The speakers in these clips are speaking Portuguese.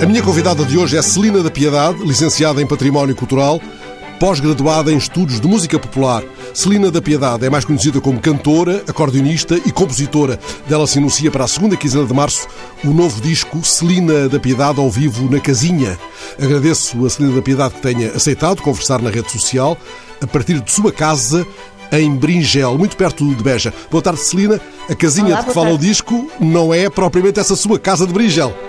A minha convidada de hoje é Celina da Piedade, licenciada em Património Cultural, pós-graduada em Estudos de Música Popular. Celina da Piedade é mais conhecida como cantora, acordeonista e compositora. Dela se anuncia para a segunda quinzena de março o novo disco Celina da Piedade ao vivo na Casinha. Agradeço a Celina da Piedade que tenha aceitado conversar na rede social a partir de sua casa em Bringel, muito perto de Beja. Boa tarde, Celina. A casinha Olá, de que fala o disco não é propriamente essa sua casa de Bringel.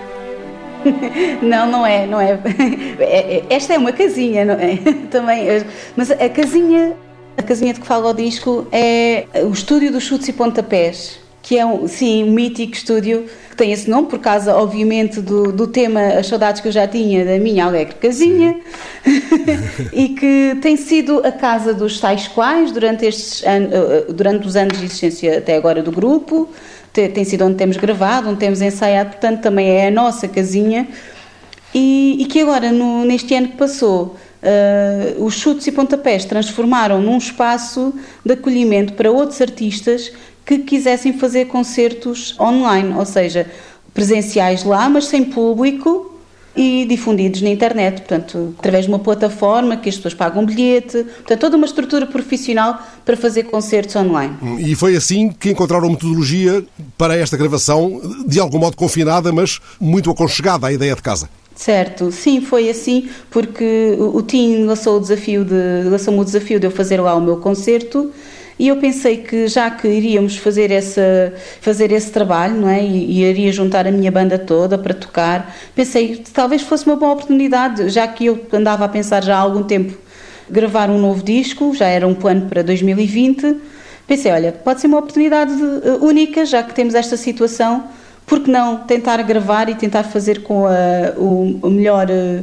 Não, não é, não é. É- é- Esta é uma casinha, não é? Também. Mas a casinha, a casinha de que fala o disco é o estúdio dos chutes e pontapés, que é um, sim, um mítico estúdio que tem esse nome por causa, obviamente, do, do tema As Saudades que eu já tinha da minha alegre casinha e que tem sido a casa dos tais quais durante estes anos, durante os anos de existência até agora do grupo. Te- Tem sido onde temos gravado, onde temos ensaiado, portanto também é a nossa casinha. E, e que agora, no- neste ano que passou, eh, os chutes e pontapés transformaram num espaço de acolhimento para outros artistas que quisessem fazer concertos online, ou seja, presenciais lá, mas sem público e difundidos na internet, portanto, através de uma plataforma que as pessoas pagam bilhete, portanto, toda uma estrutura profissional para fazer concertos online. E foi assim que encontraram metodologia para esta gravação, de algum modo confinada, mas muito aconchegada à ideia de casa. Certo, sim, foi assim, porque o o Tim lançou o desafio de lançou-me o desafio de eu fazer lá o meu concerto e eu pensei que já que iríamos fazer essa fazer esse trabalho, não é? E, e iria juntar a minha banda toda para tocar, pensei que talvez fosse uma boa oportunidade, já que eu andava a pensar já há algum tempo gravar um novo disco, já era um plano para 2020. Pensei, olha, pode ser uma oportunidade eh, única, já que temos esta situação, por que não tentar gravar e tentar fazer com a, o, a melhor eh,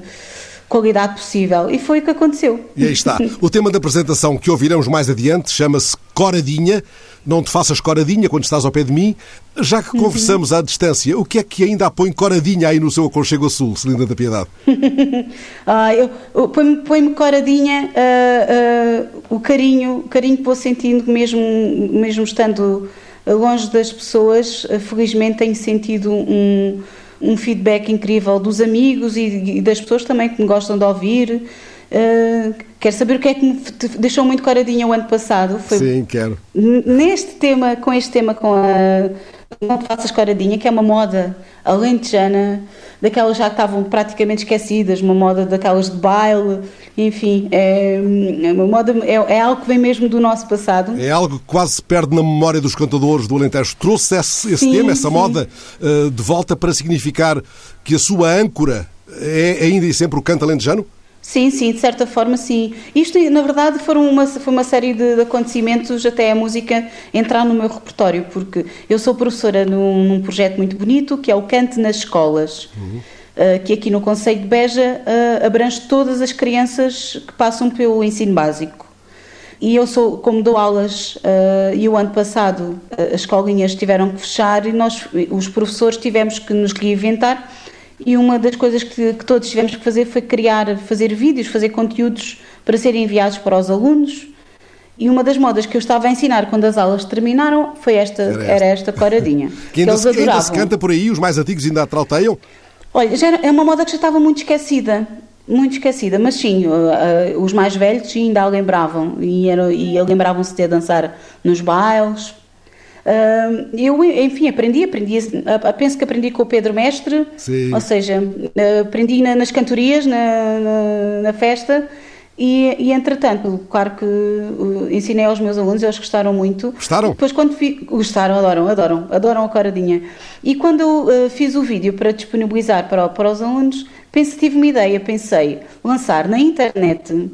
qualidade possível? E foi o que aconteceu. E aí está. O tema da apresentação que ouviremos mais adiante chama-se Coradinha. Não te faças coradinha quando estás ao pé de mim. Já que conversamos à distância, o que é que ainda põe coradinha aí no seu aconchego a sul, Celinda da Piedade? Ah, eu, eu- põe-me põe-me coradinha ah, ah, o carinho, o carinho que vou sentindo mesmo, mesmo estando longe das pessoas. ah, felizmente tenho sentido um, um feedback incrível dos amigos e, e das pessoas também que me gostam de ouvir. Ah, quero saber o que é que me deixou muito coradinha o ano passado. Foi Sim, quero. Neste tema, com este tema, com a Não Te Faças Coradinha, que é uma moda alentejana, daquelas já que estavam praticamente esquecidas, uma moda daquelas de baile, enfim, é, é uma moda, é, é algo que vem mesmo do nosso passado. É algo que quase se perde na memória dos cantadores do Alentejo. Trouxe esse, esse Sim, tema, essa sim. moda, eh, de volta para significar que a sua âncora é ainda e sempre o canto alentejano? Sim, sim, de certa forma, sim. Isto, na verdade, foram uma, foi uma série de, de acontecimentos até a música entrar no meu repertório, porque eu sou professora num, num projeto muito bonito que é o Cante nas Escolas, eh, que aqui no Conselho de Beja eh, abrange todas as crianças que passam pelo ensino básico. E eu sou, como dou aulas, eh, e o ano passado as escolinhas tiveram que fechar e nós, os professores, tivemos que nos reinventar. E uma das coisas que, que todos tivemos que fazer foi criar, fazer vídeos, fazer conteúdos para serem enviados para os alunos. E uma das modas que eu estava a ensinar quando as aulas terminaram foi esta, Era esta. era esta coradinha. Que ainda, eles se, ainda adoravam. se canta por aí, os mais antigos ainda a trauteiam. Olha, já era- é uma moda que já estava muito esquecida, muito esquecida, mas sim, uh, uh, os mais velhos ainda a lembravam e, era- e lembravam-se de dançar nos bailes. Uh, eu, enfim, aprendi, aprendi, penso que aprendi com o Pedro Mestre, Sim. ou seja, uh, aprendi na- nas cantorias, na, na, na festa. E, e entretanto, claro que uh, ensinei aos meus alunos, eles gostaram muito. Gostaram? Depois quando fi... gostaram, adoram, adoram, adoram a coradinha. E quando eu eh, fiz o vídeo para disponibilizar para, para os alunos, pensei, tive uma ideia, pensei lançar na internet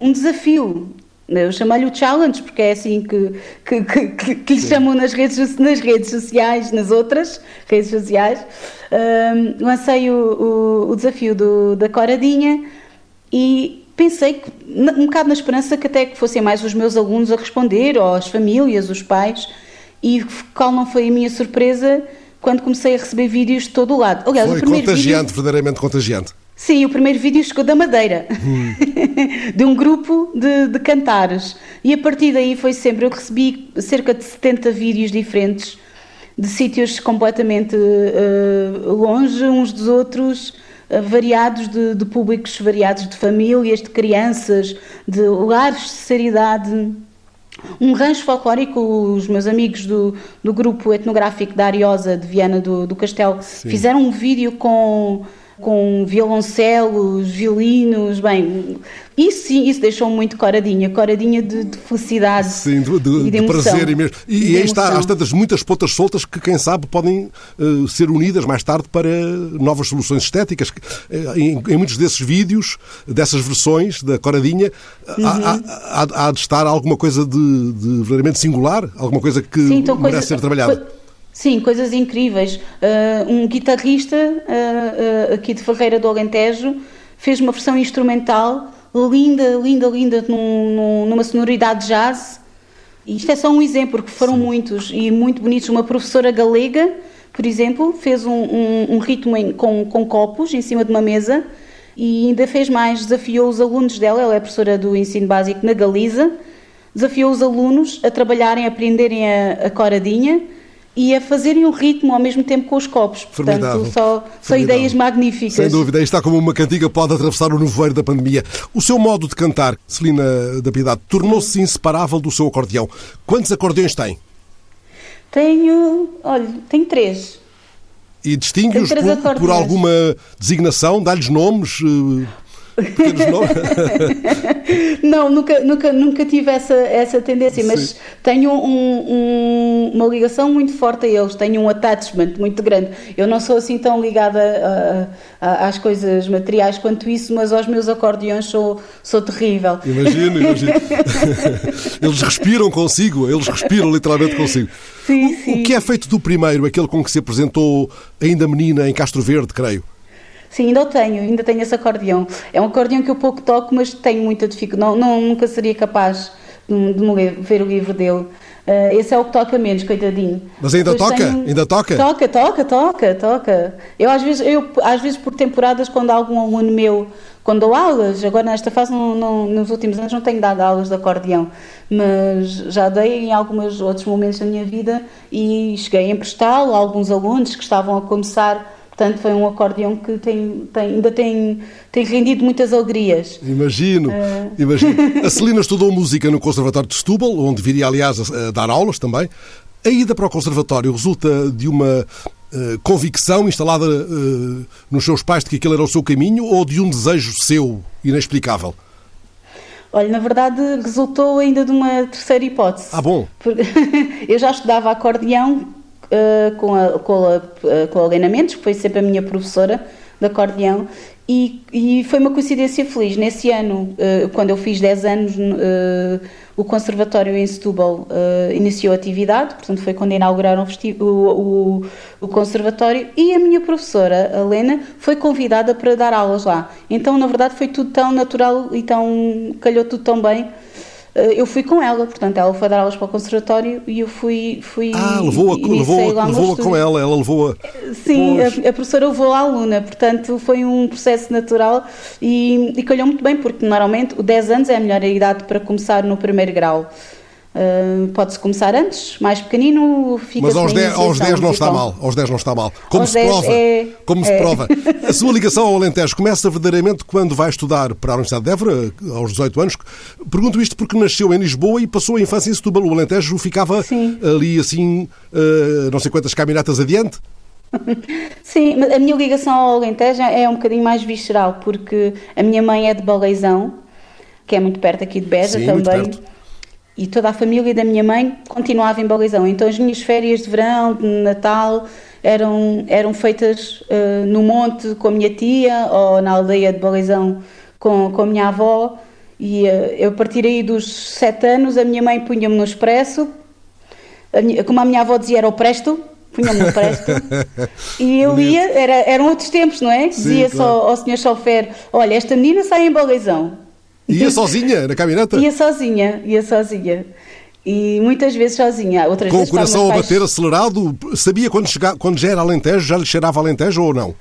um desafio. Eu chamei-lhe o challenge, porque é assim que, que, que, que, lhe chamam nas redes, nas redes sociais, nas outras redes sociais. Ahm, lancei o, o, o desafio do, da coradinha e pensei que, um bocado na esperança que até que fossem mais os meus alunos a responder, ou as famílias, os pais, e qual não foi a minha surpresa quando comecei a receber vídeos de todo o lado. Aliás, Foi o primeiro contagiante, vídeo, verdadeiramente contagiante. Sim, o primeiro vídeo chegou da Madeira, de um grupo de, de cantares, e a partir daí foi sempre, eu recebi cerca de 70 vídeos diferentes, de sítios completamente eh, longe uns dos outros, variados de, de públicos variados, de famílias, de crianças, de lares de seriedade. Um rancho folclórico, os meus amigos do, do grupo etnográfico da Ariosa de Viana do, do Castelo Sim. fizeram um vídeo com com violoncelos, violinos, bem, isso sim, isso deixou muito coradinha, coradinha de, de felicidade sim, de, de, de, prazer e mesmo. E, e aí está, há tantas muitas pontas soltas que, quem sabe, podem uh, ser unidas mais tarde para novas soluções estéticas. Uh, em, em, muitos desses vídeos, dessas versões da coradinha, uhum. há, há, há, de estar alguma coisa de, de verdadeiramente singular, alguma coisa que sim, então, merece coisa, ser trabalhada. Sim, coisas incríveis. Uh, um guitarrista uh, aqui de Ferreira do Alentejo fez uma versão instrumental linda, linda, linda, num, numa sonoridade jazz. Isto é só um exemplo, porque foram Sim. muitos e muito bonitos. Uma professora galega, por exemplo, fez um, um, um ritmo em, com, com copos em cima de uma mesa e ainda fez mais, desafiou os alunos dela, ela é professora do ensino básico na Galiza, desafiou os alunos a trabalharem, a aprenderem a, a coradinha e a fazerem o ritmo ao mesmo tempo com os copos. Formidável. Portanto, só, só ideias magníficas. Sem dúvida, está como uma cantiga pode atravessar o nevoeiro da pandemia. O seu modo de cantar, Celina da Piedade, tornou-se inseparável do seu acordeão. Quantos acordeões tem? Tenho, olha, tenho três. E distingue-os por, por, alguma designação? Dá-lhes nomes? Não, nunca, nunca, nunca tive essa, essa tendência, Sim. mas tenho um, um, uma ligação muito forte a eles, tenho um attachment muito grande. Eu não sou assim tão ligada a, a, às coisas materiais quanto isso, mas aos meus acordeões sou, sou terrível. Imagino, imagino. eles respiram consigo, eles respiram literalmente consigo. Sim, sim. O que é feito do primeiro, aquele com que se apresentou ainda menina em Castro Verde, creio? Sim, ainda o tenho, ainda tenho esse acordeão. É um acordeão que eu pouco toco, mas tenho muita dificuldade. Não, não, nunca seria capaz de, de ver o livro dele. Uh, esse é o que toca menos, coitadinho. Mas ainda Depois toca? Tenho... Ainda toca? Toca, toca, toca, toca. Eu às vezes, eu, às vezes por temporadas, quando algum aluno meu, quando dou aulas, agora nesta fase, não, não, nos últimos anos não tenho dado aulas de acordeão, mas já dei em alguns outros momentos da minha vida e cheguei a emprestá-lo a alguns alunos que estavam a começar Portanto, foi um acordeão que tem, tem, ainda tem, tem rendido muitas alegrias. Imagino, uh... imagino. A Celina estudou música no Conservatório de Setúbal, onde viria, aliás, a, dar aulas também. A ida para o Conservatório resulta de uma uh, convicção instalada uh, nos seus pais de que aquele era o seu caminho ou de um desejo seu inexplicável? Olha, na verdade resultou ainda de uma terceira hipótese. Ah, bom. Eu já estudava acordeão uh, com, a, com, a, uh, com a Helena Mendes, que foi sempre a minha professora de acordeão, e, e foi uma coincidência feliz. Nesse ano, uh, quando eu fiz 10 anos, o Conservatório em Setúbal iniciou atividade, portanto foi quando inauguraram o, o, o, Conservatório, e a minha professora, a Helena, foi convidada para dar aulas lá. Então, na verdade, foi tudo tão natural e tão, calhou tudo tão bem eh, eu fui com ela, portanto, ela foi dar aulas para o conservatório e eu fui. fui ah, levou-a levou, levou com ela, ela levou-a. Sim, a, a, professora levou a aluna, portanto, foi um processo natural e, e calhou muito bem, porque normalmente o 10 anos é a melhor idade para começar no primeiro grau. Uh, Pode-se começar antes, mais pequenino, fica Mas aos 10, aos 10 não está mal. Aos 10 não está mal. Como aos se prova? É, como é. se prova? A sua ligação ao Alentejo começa verdadeiramente quando vai estudar para a Universidade de Évora, aos 18 anos. Pergunto isto porque nasceu em Lisboa e passou a infância em Setúbal. O Alentejo ficava Sim. ali assim, uh, não sei quantas caminhatas adiante. Sim, a minha ligação ao Alentejo é um bocadinho mais visceral, porque a minha mãe é de Baleizão, que é muito perto aqui de Beja Sim, também e toda a família da minha mãe continuava em Balizão. Então as minhas férias de verão, de Natal, eram, eram feitas uh, no monte com a minha tia ou na aldeia de Balizão com, com a minha avó. E uh, eu, a partir aí dos sete anos, a minha mãe punha-me no expresso, a minha, como a minha avó dizia, era o presto, punha-me no presto, e eu ia, era, eram outros tempos, não é? Sim, Dizia claro. só ao senhor chofer: Olha, esta menina sai em Balizão Ia sozinha na caminhoneta? Ia sozinha, ia sozinha. E muitas vezes sozinha. Outras Com vezes o coração a bater acelerado, sabia quando, chega, quando já era Alentejo, já lhe cheirava Alentejo ou não?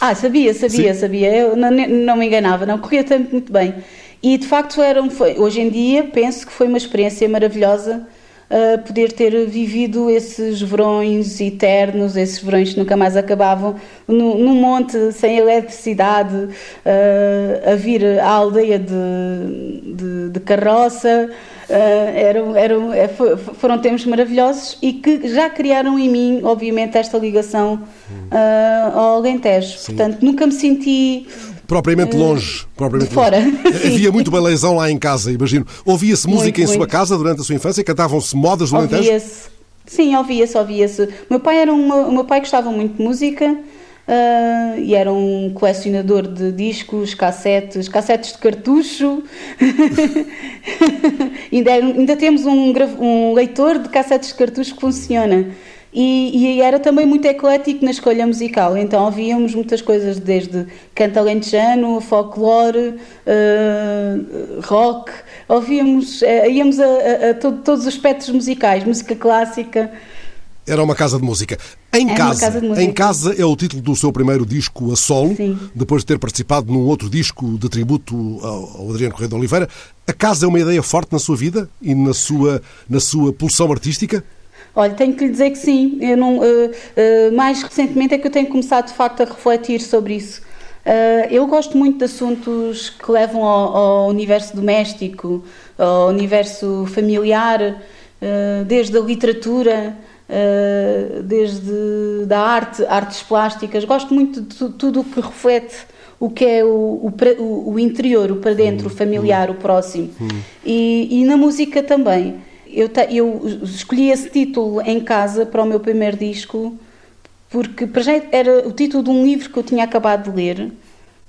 Ah, sabia, sabia, Sim. sabia. Eu não, não me enganava, não. Corria tanto muito bem. E de facto, era um, foi, hoje em dia, penso que foi uma experiência maravilhosa uh, poder ter vivido esses verões eternos, esses verões que nunca mais acabavam, no, no monte, sem eletricidade, uh, a vir à aldeia de, de, de carroça. Uh, eram, eram, é, foram tempos maravilhosos e que já criaram em mim, obviamente, esta ligação uh, ao Alentejo. Sim. Portanto, nunca me senti propriamente longe. Propriamente de fora. Longe. Havia muito baleizão lá em casa, imagino. Ouvia-se música muito, em muito. sua casa durante a sua infância? Cantavam-se modas do Alentejo? Ouvia-se. Sim, ouvia-se, ouvia-se. meu pai era uma, o meu pai gostava muito de música. Uh, e era um colecionador de discos, cassetes, cassetes de cartucho. ainda, ainda, temos um, um, leitor de cassetes de cartucho que funciona. E, e, era também muito eclético na escolha musical, então ouvíamos muitas coisas, desde canto alentejano, folclore, uh, rock, ouvíamos, uh, íamos a, a, a todo, todos os espectros musicais, música clássica. Era uma casa de música. Em casa música. em casa é o título do seu primeiro disco a solo, Sim. depois de ter participado num outro disco de tributo ao Adriano Correia de Oliveira. A casa é uma ideia forte na sua vida e na sua na sua pulsão artística? Olha, tenho que lhe dizer que sim. Eu não, uh, uh, mais recentemente é que eu tenho começado de facto a refletir sobre isso. Uh, eu gosto muito de assuntos que levam ao, ao universo doméstico, ao universo familiar, desde a literatura, desde da arte, artes plásticas. Gosto muito de tudo o que reflete o que é o, o, o interior, o para dentro, o hum, familiar, hum. o próximo. Hum. E, e na música também eu, eu escolhi esse título em casa para o meu primeiro disco porque para já era o título de um livro que eu tinha acabado de ler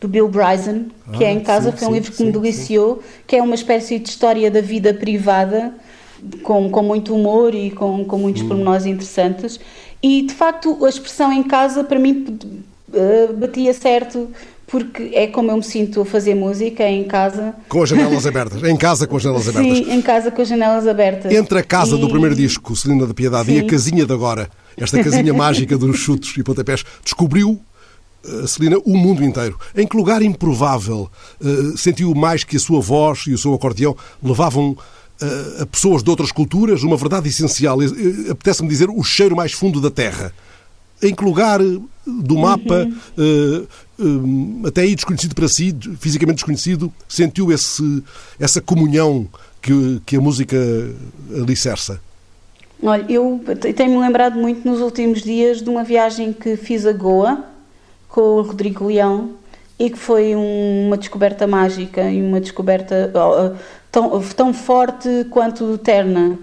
do Bill Bryson, que é ah, é em casa, sim, foi um sim, livro que sim, me deliciou, que é uma espécie de história da vida privada com, com muito humor e com, com muitos hum. pormenores interessantes e de facto a expressão em casa para mim uh, batia certo porque é como eu me sinto a fazer música em casa. Com as janelas abertas. Em casa com as janelas abertas. Sim, em casa com as janelas abertas. Entre a casa e... do primeiro disco, Celina da Piedade, Sim. e a casinha de agora, esta casinha mágica dos chutos e pontapés, descobriu uh, Celina, o mundo inteiro. Em que lugar improvável uh, sentiu mais que a sua voz e o seu acordeão levavam uh, a pessoas de outras culturas uma verdade essencial? Apetece-me dizer o cheiro mais fundo da terra. Em que lugar do mapa, uhum. Uh, até aí desconhecido para si, fisicamente desconhecido, sentiu esse, essa comunhão que, que a música alicerça? Olha, eu tenho-me lembrado muito nos últimos dias de uma viagem que fiz a Goa com o Rodrigo Leão e que foi um, uma descoberta mágica e uma descoberta tão, tão forte quanto terna.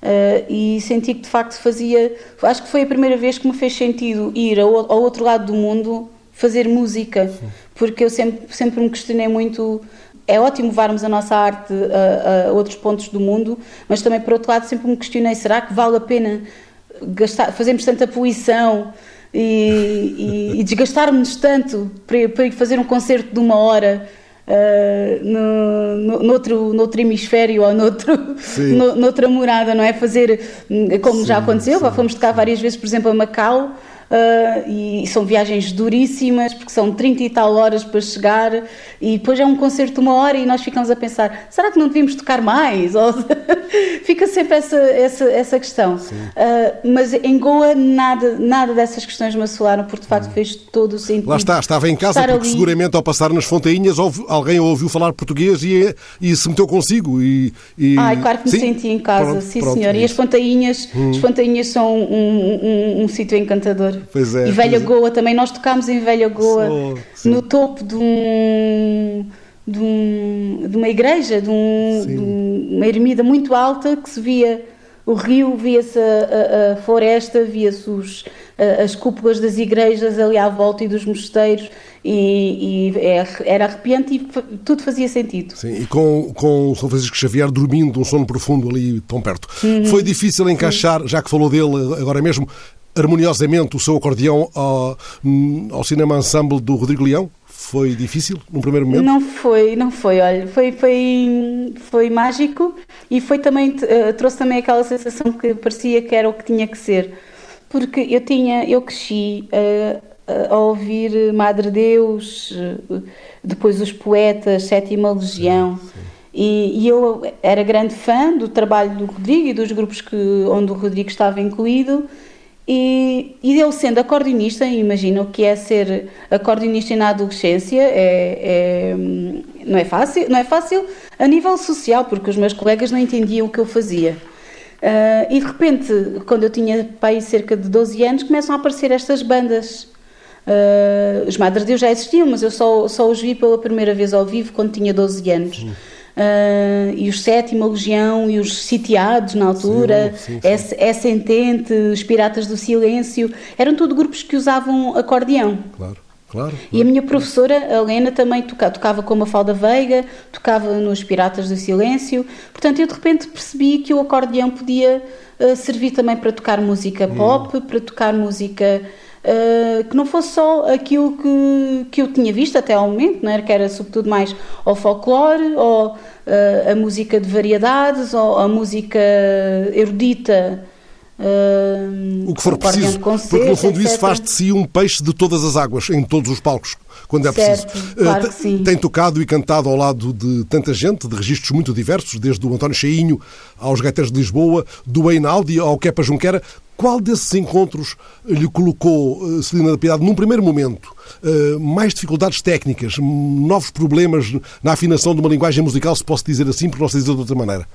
Uh, e senti que de facto fazia. Acho que foi a primeira vez que me fez sentido ir ao, ao outro lado do mundo fazer música, porque eu sempre, sempre me questionei muito. É ótimo levarmos a nossa arte a, a, outros pontos do mundo, mas também, por outro lado, sempre me questionei: será que vale a pena gastar, fazermos tanta poluição e, e, e desgastarmos-nos tanto para, para fazer um concerto de uma hora? uh, no, no, noutro, noutro hemisfério ou noutro, no, noutra morada, não é? Fazer, como sim, já aconteceu, sim, fomos tocar várias vezes, por exemplo, a Macau, uh, e são viagens duríssimas, porque são 30 e tal horas para chegar, e depois é um concerto de uma hora e nós ficamos a pensar, será que não devíamos tocar mais? Ou, fica sempre essa, essa, essa questão. Uh, mas em Goa nada, nada dessas questões me assoaram, porque de facto hum. fez todo o sentido. Lá está, estava em casa porque ali... seguramente ao passar nas fontainhas ouve, alguém ouviu falar português e, e se meteu consigo. E, e... Ai, claro que me sim? senti em casa, pronto, sim pronto, senhor. É e as fontainhas, hum. as fontainhas são um, um, um, um sítio encantador. Pois é. E Velha é. Goa também, nós tocámos em Velha Goa, no topo de um, de, um, de uma igreja, de, um, de, uma ermida muito alta que se via o rio, via-se a, a, a, floresta, via-se as cúpulas das igrejas ali à volta e dos mosteiros e, e é, era arrepiante e tudo fazia sentido. Sim, e com, com São Francisco Xavier dormindo um sono profundo ali tão perto. Uhum. Foi difícil encaixar, já que falou dele agora mesmo, harmoniosamente o seu acordeão ao, ao cinema ensemble do Rodrigo Leão? Foi difícil no primeiro momento? Não foi, não foi. Olha, foi, foi, foi mágico e foi também uh, trouxe também aquela sensação que parecia que era o que tinha que ser, porque eu tinha, eu cresci uh, a ouvir Madre Deus, depois os poetas, Sétima Legião. E, e, eu era grande fã do trabalho do Rodrigo e dos grupos que, onde o Rodrigo estava incluído. E, e eu sendo acordeonista, imagino que é ser acordeonista na adolescência, é, é, não, é fácil, não é fácil a nível social, porque os meus colegas não entendiam o que eu fazia. Uh, e de repente, quando eu tinha pai cerca de 12 anos, começam a aparecer estas bandas. Uh, os de Deus já existiam, mas eu só, só os vi pela primeira vez ao vivo quando tinha 12 anos. Uh, e os Sétima Legião e os Sitiados na altura, sim, sim, sim. É Sentente, os Piratas do Silêncio, eram tudo grupos que usavam acordeão. Claro. Claro, claro, E a minha professora, a Helena, também tocava, tocava com a Mafalda Veiga, tocava nos Piratas do Silêncio. Portanto, eu de repente percebi que o acordeão podia uh, servir também para tocar música pop, hum. para tocar música uh, que não fosse só aquilo que, que eu tinha visto até ao momento, não era? que era sobretudo mais o folclore, ou uh, a música de variedades, ou a música erudita o que for preciso, porque no fundo isso faz de si um peixe de todas as águas, em todos os palcos, quando é certo, preciso. Claro uh. Tem tocado e cantado ao lado de tanta gente, de registros muito diversos, desde o António Cheinho aos Gaiteiros de Lisboa, do Einaudi ao Kepa Junquera. Qual desses encontros lhe colocou, uh, Celina da Piedade, num primeiro momento, uh, mais dificuldades técnicas, novos problemas na afinação de uma linguagem musical, se posso dizer assim, por não dizer de outra maneira?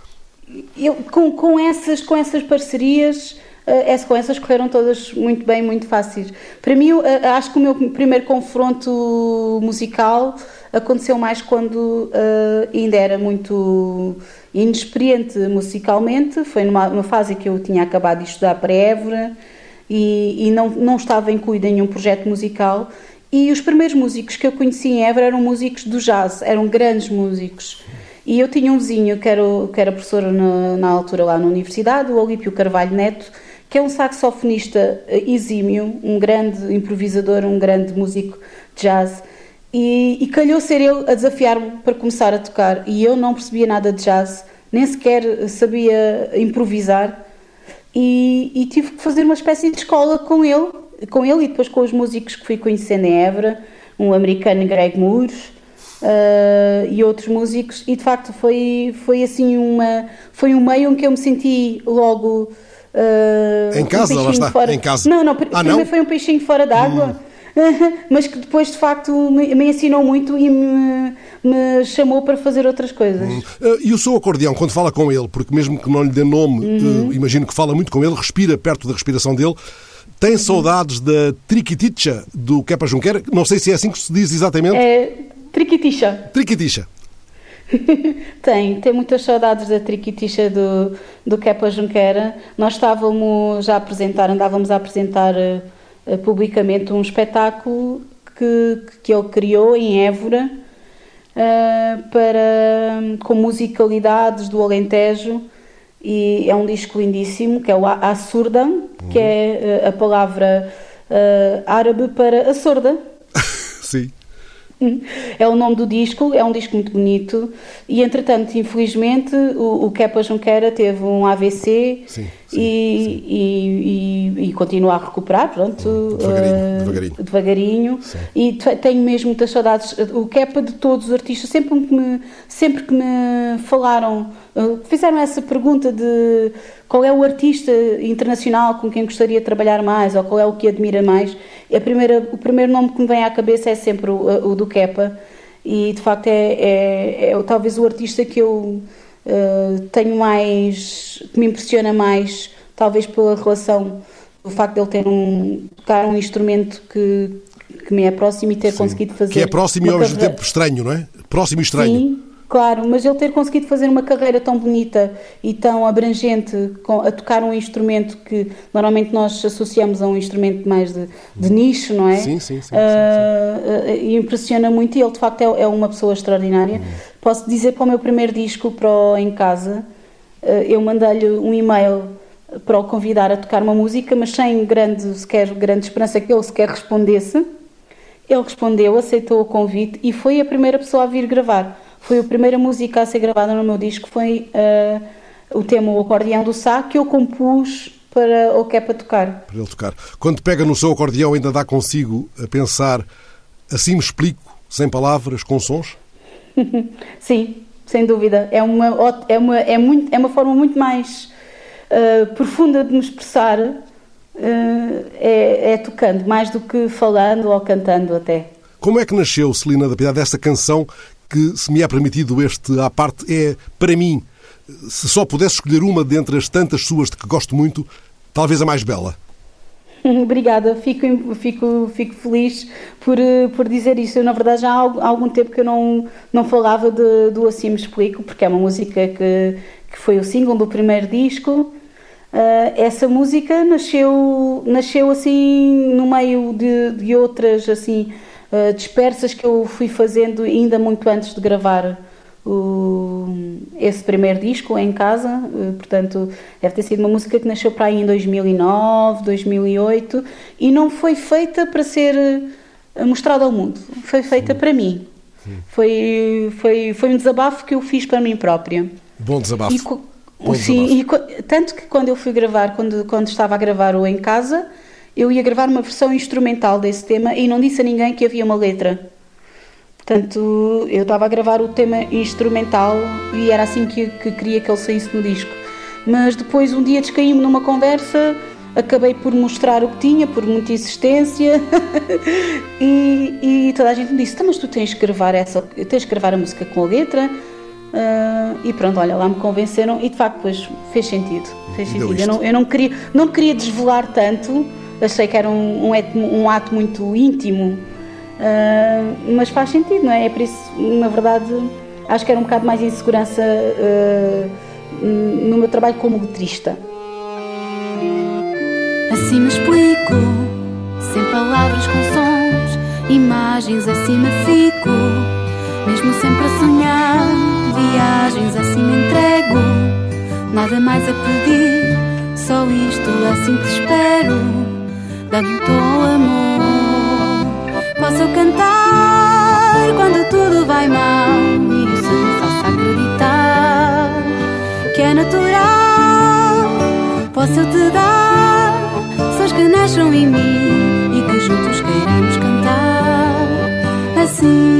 Eu, com, com, essas, com essas parcerias, uh, com essas correram todas muito bem, muito fáceis. Para mim, uh, acho que o meu primeiro confronto musical aconteceu mais quando uh, ainda era muito inexperiente musicalmente. Foi numa, numa fase que eu tinha acabado de estudar para Évora e, e não, não estava incluída em nenhum projeto musical. E os primeiros músicos que eu conheci em Évora eram músicos do jazz, eram grandes músicos. E eu tinha um vizinho que era, que era professor na, na altura lá na universidade, o Olímpio Carvalho Neto, que é um saxofonista eh, exímio, um grande improvisador, um grande músico de jazz. E, e calhou ser ele a desafiar-me para começar a tocar. E eu não percebia nada de jazz, nem sequer sabia improvisar. E, e tive que fazer uma espécie de escola com ele, com ele e depois com os músicos que fui conhecendo em Évora, um americano Greg Moore, uh, e outros músicos e de facto foi foi assim uma foi um meio em que eu me senti logo uh, em casa um lá está fora... em casa não não ah, primeiro não? foi um peixinho fora d'água hum. mas que depois de facto me, me ensinou muito e me, me, chamou para fazer outras coisas. Hum. Uh, e o seu acordeão, quando fala com ele, porque mesmo que não lhe dê nome, uhum. uh, imagino que fala muito com ele, respira perto da respiração dele, tem uhum. saudades da triquiticha do Kepa Junqueira? Não sei se é assim que se diz exatamente. É, Triquitixa. Triquitixa. tem, tem muitas saudades da Triquitixa do, do Kepa Junquera. Nós estávamos a apresentar, andávamos a apresentar uh, publicamente um espetáculo que, que ele criou em Évora uh, para, com musicalidades do Alentejo e é um disco lindíssimo que é o Assurda, uhum. que é uh, a palavra árabe para a sorda. Sim. É o nome do disco, é um disco muito bonito e entretanto, infelizmente, o, o Kepa Junqueira teve um AVC sim, sim, e, sim. E, e, e, continua a recuperar, pronto, hum, devagarinho, uh, devagarinho. devagarinho. e tenho mesmo muitas saudades. O Kepa de todos os artistas, sempre que me, sempre que me falaram, fizeram essa pergunta de qual é o artista internacional com quem gostaria de trabalhar mais ou qual é o que admira mais, a primeira, o primeiro nome que me vem à cabeça é sempre o, o do Kepa e de facto é, é, é, talvez o artista que eu uh, tenho mais, que me impressiona mais, talvez pela relação, o facto de ele ter um, tocar um instrumento que, que me é próximo e ter Sim. conseguido fazer. Que é próximo e ao mesmo tempo estranho, não é? Próximo e estranho. Sim Claro, mas ele ter conseguido fazer uma carreira tão bonita e tão abrangente com, a tocar um instrumento que normalmente nós associamos a um instrumento mais de, de nicho, não é? Sim, sim, sim. Uh, sim, sim. Uh, impressiona muito e ele de facto é, é uma pessoa extraordinária. Hum. Posso dizer para o meu primeiro disco, para o Em Casa, uh, eu mandei-lhe um e-mail para o convidar a tocar uma música, mas sem grande, sequer, grande esperança que ele sequer respondesse. Ele respondeu, aceitou o convite e foi a primeira pessoa a vir gravar. Foi a primeira música a ser gravada no meu disco, foi uh, o tema O Acordeão do Sá, que eu compus para o que é para tocar. Para ele tocar. Quando pega no seu acordeão, ainda dá consigo a pensar, assim me explico, sem palavras, com sons? sim, sem dúvida. É uma, é uma, é muito, é uma forma muito mais uh, profunda de me expressar, uh, é, é tocando, mais do que falando ou cantando até. Como é que nasceu, Celina da Piedade, esta canção que, se me é permitido este à parte, é, para mim, se só pudesse escolher uma dentre as tantas suas de que gosto muito, talvez a mais bela? Obrigada, fico, fico, fico feliz por, por dizer isso. Eu, na verdade, já há algum tempo que eu não, não falava de, do Assim Me Explico, porque é uma música que, que foi o single do primeiro disco. Uh, essa música nasceu, nasceu assim no meio de, de outras assim uh, dispersas que eu fui fazendo ainda muito antes de gravar o, esse primeiro disco em casa, eh, portanto, deve ter sido uma música que nasceu para aí em 2009, 2008 e não foi feita para ser eh, mostrada ao mundo, foi feita Sim. para mim. Foi, foi, foi um desabafo que eu fiz para mim própria. Bom desabafo. E, Bom sim, desabafo. E, tanto que quando eu fui gravar, quando, quando estava a gravar o Em Casa, eu ia gravar uma versão instrumental desse tema e não disse a ninguém que havia uma letra. Portanto, eu estava a gravar o tema instrumental e era assim que, que queria que ele saísse no disco. Mas depois, um dia, descaí-me numa conversa, acabei por mostrar o que tinha, por muita insistência, e, e, toda a gente me disse: tá, Mas tu tens que gravar, essa, tens que gravar a música com a letra. Uh, e pronto, olha, lá me convenceram e de facto depois fez sentido. Fez sentido. Eu, não, eu não, queria, não queria desvelar tanto, achei que era um, um, um ato muito íntimo Uh, mas faz sentido, não é? É por isso, na verdade, acho que era um bocado mais insegurança uh, no meu trabalho como letrista. Assim me explico, sem palavras com sons, imagens assim me fico, mesmo sempre a sonhar, viagens assim me entrego, nada mais a pedir, só isto assim te espero, dando-te o amor. Posso cantar quando tudo vai mal e isso me faça acreditar que é natural. Posso te dar sons que nasçam em mim e que juntos queiramos cantar assim.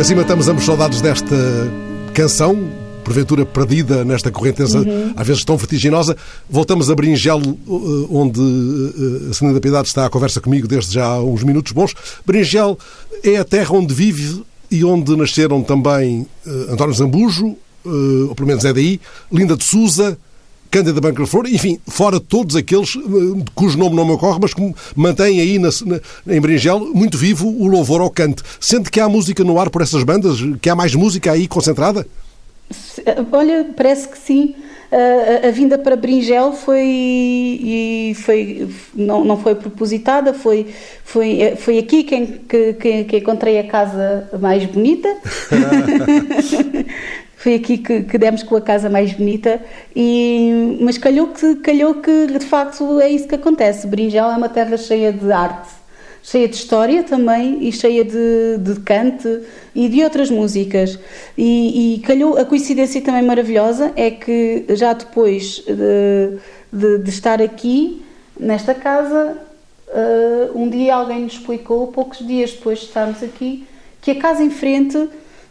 Assim matamos ambos saudades desta canção, porventura perdida nesta correnteza, uhum. às vezes tão vertiginosa. Voltamos a Bringel, uh, onde uh, a Senhora da Piedade está à conversa comigo desde já há uns minutos bons. Bringel é a terra onde vive e onde nasceram também António Zambujo, ou pelo menos é daí, Linda de Souza, Cândida Banca Flor, enfim, fora todos aqueles cujo nome não me ocorre, mas que mantêm aí na, na, em Bringel muito vivo o louvor ao cante. Sente que há música no ar por essas bandas? Que há mais música aí concentrada? Olha, parece que sim. A, a, vinda para Bringel foi e foi não, não foi propositada foi foi foi aqui que, que, que encontrei a casa mais bonita foi aqui que, que, demos com a casa mais bonita e mas calhou que calhou que de facto é isso que acontece Bringel é uma terra cheia de arte cheia de história também e cheia de, de cante e de outras músicas. E, e calhou, a coincidência também maravilhosa é que já depois de, de, de estar aqui, nesta casa, uh, um dia alguém nos explicou, poucos dias depois de estarmos aqui, que a casa em frente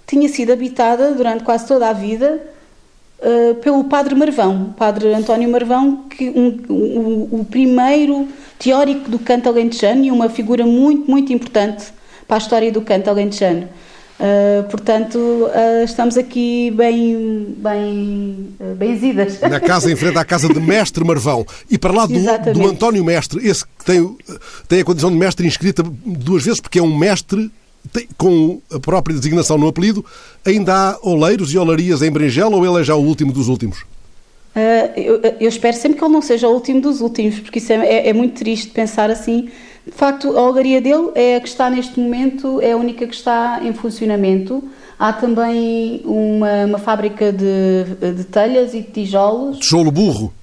tinha sido habitada durante quase toda a vida uh, pelo Padre Marvão, Padre António Marvão, que um, um, o primeiro teórico do canto alentejano e uma figura muito, muito importante para a história do canto alentejano. Uh, portanto, uh, estamos aqui bem, bem uh, benzidas. Na casa em frente à casa de Mestre Marvão. E para lá do, do António Mestre, esse que tem, tem a condição de mestre inscrita duas vezes, porque é um mestre com a própria designação no apelido, ainda há oleiros e olarias em Bringela ou ele é já o último dos últimos? Uh, eu, eu, espero sempre que ele não seja o último dos últimos, porque isso é, é, é, muito triste pensar assim. De facto, a algaria dele é a que está neste momento, é a única que está em funcionamento. Há também uma, uma fábrica de, de telhas e de tijolos. Tijolo burro?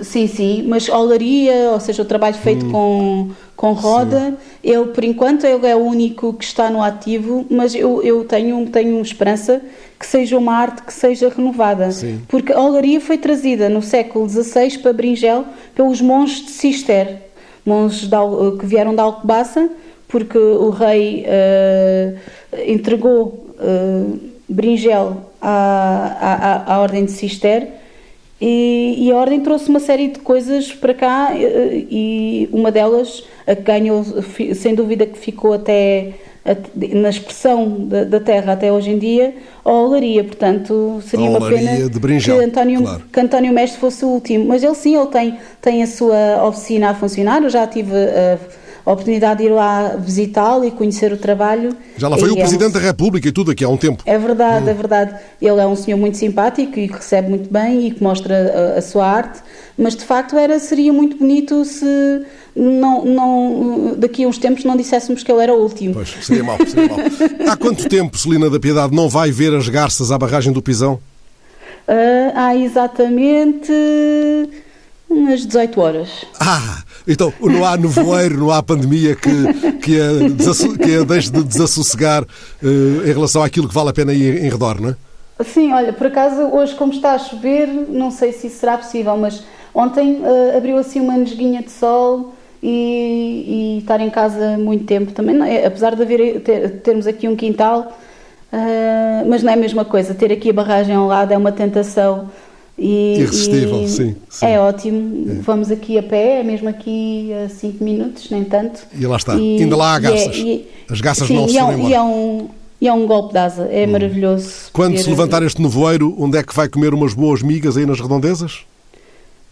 Sim, sim, mas olaria, ou seja, o trabalho feito hum. com, com roda, sim. ele por enquanto ele é o único que está no ativo, mas eu, eu tenho, tenho esperança que seja uma arte que seja renovada. Sim. Porque a olaria foi trazida no século XVI para Bringel pelos monges de Cister, monges de, que vieram da Alcobaça, porque o rei uh, entregou uh, Bringel à, à, à ordem de Cister e, e, a Ordem trouxe uma série de coisas para cá e, e uma delas, a que ganhou, sem dúvida que ficou até na expressão da, da, terra até hoje em dia, a olaria. Portanto, seria uma pena Bringel, que, António, claro. que António Mestre fosse o último. Mas ele sim, ele tem, tem a sua oficina a funcionar. Eu já tive... Uh, a oportunidade de ir lá visitá-lo e conhecer o trabalho. Já lá foi o é Presidente um... da República e tudo aqui há um tempo. É verdade, hum. é verdade. Ele é um senhor muito simpático e que recebe muito bem e que mostra a, a sua arte, mas de facto era, seria muito bonito se não, não, daqui a uns tempos não disséssemos que ele era o último. Pois, seria mau, seria mau. há quanto tempo, Celina da Piedade, não vai ver as garças à barragem do Pisão? Uh, há exatamente umas 18 horas. Ah, então não há nevoeiro, não há pandemia que, que, a, que a deixe de desassossegar uh, em relação àquilo que vale a pena ir em redor, não é? Sim, olha, por acaso hoje como está a chover, não sei se isso será possível, mas ontem uh, abriu assim uma nesguinha de sol e, e, estar em casa muito tempo também, não, é, apesar de haver, ter, termos aqui um quintal, uh, mas não é a mesma coisa, ter aqui a barragem ao lado é uma tentação e, Irresistível, e sim, sim, É ótimo. É. Vamos aqui a pé, é mesmo aqui a 5 minutos, nem tanto. E lá está. E, Ainda lá há é- garças. As garças sim, não se e é, e é um e é um golpe de asa, é hum. maravilhoso. Quando se levantar este nevoeiro, onde é que vai comer umas boas migas aí nas redondezas?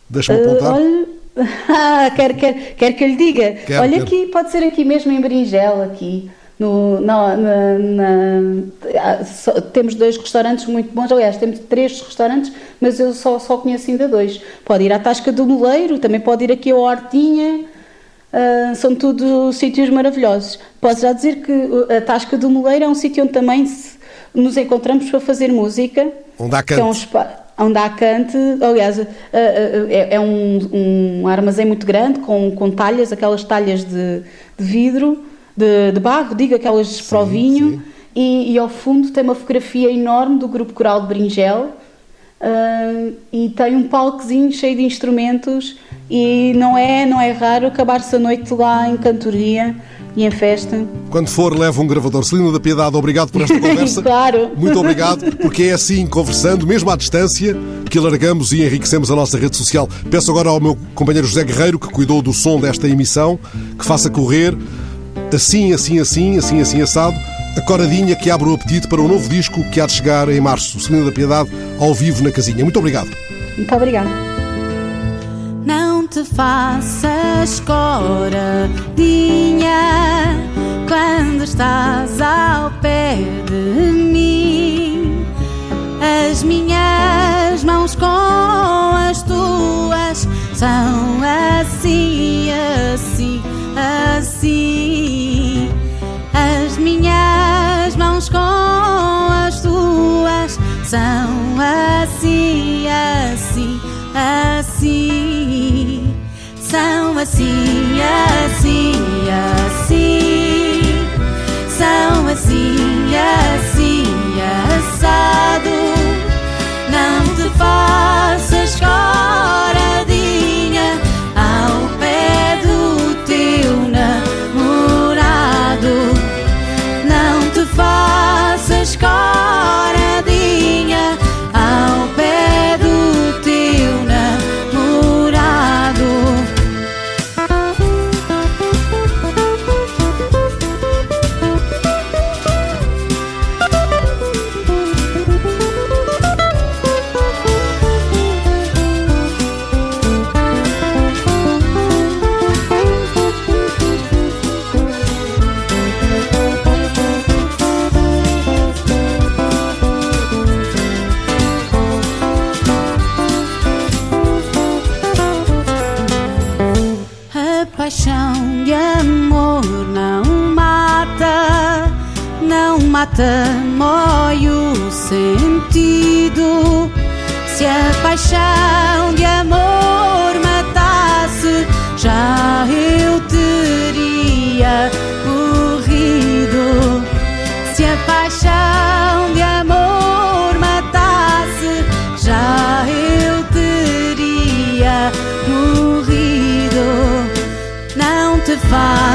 Deixa-me uh, apontar. Olha, ah, quer, quer, quer que eu lhe diga? Quero, olha quero. aqui, pode ser aqui mesmo em Berinjela, aqui. No, na, na, na, só, temos dois restaurantes muito bons, aliás, temos três restaurantes, mas eu só, só conheço ainda dois. Pode ir à Tasca do Moleiro, também pode ir aqui ao Hortinha, uh, são tudo sítios maravilhosos. Posso já dizer que a Tasca do Moleiro é um sítio onde também se, nos encontramos para fazer música. Onde há canto. É um onde há cante, aliás, uh, uh, é, é um, um, armazém muito grande com, com talhas, aquelas talhas de, de vidro de, de barro, digo aquelas sim, para o vinho, e, e, ao fundo tem uma fotografia enorme do grupo coral de Bringel uh, e tem um palcozinho cheio de instrumentos e não é, não é raro acabar-se a noite lá em cantoria e em festa. Quando for, leva um gravador. Celina da Piedade, obrigado por esta conversa. claro. Muito obrigado, porque é assim, conversando, mesmo à distância, que alargamos e enriquecemos a nossa rede social. Peço agora ao meu companheiro José Guerreiro, que cuidou do som desta emissão, que faça correr assim, assim, assim, assim, assim, assado, a coradinha que abre o apetite para um novo disco que há de chegar em março. Celina da Piedade, ao vivo na casinha. Muito obrigado. Muito obrigado. Não te faças coradinha quando estás ao pé de mim. As minhas mãos com as tuas são assim, assim, assim. As minhas mãos com as tuas são assim, assim, assim. São assim, assim, assim. São assim, assim, assado. Não te faças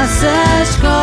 faças coradinha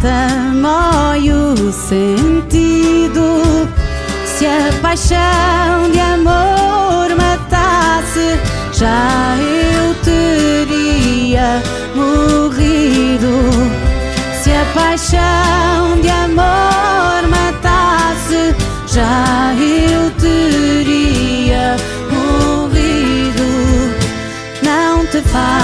falta o sentido. Se a paixão de amor matasse Já eu teria morrido. Se a paixão de amor matasse Já eu teria morrido. Não te faz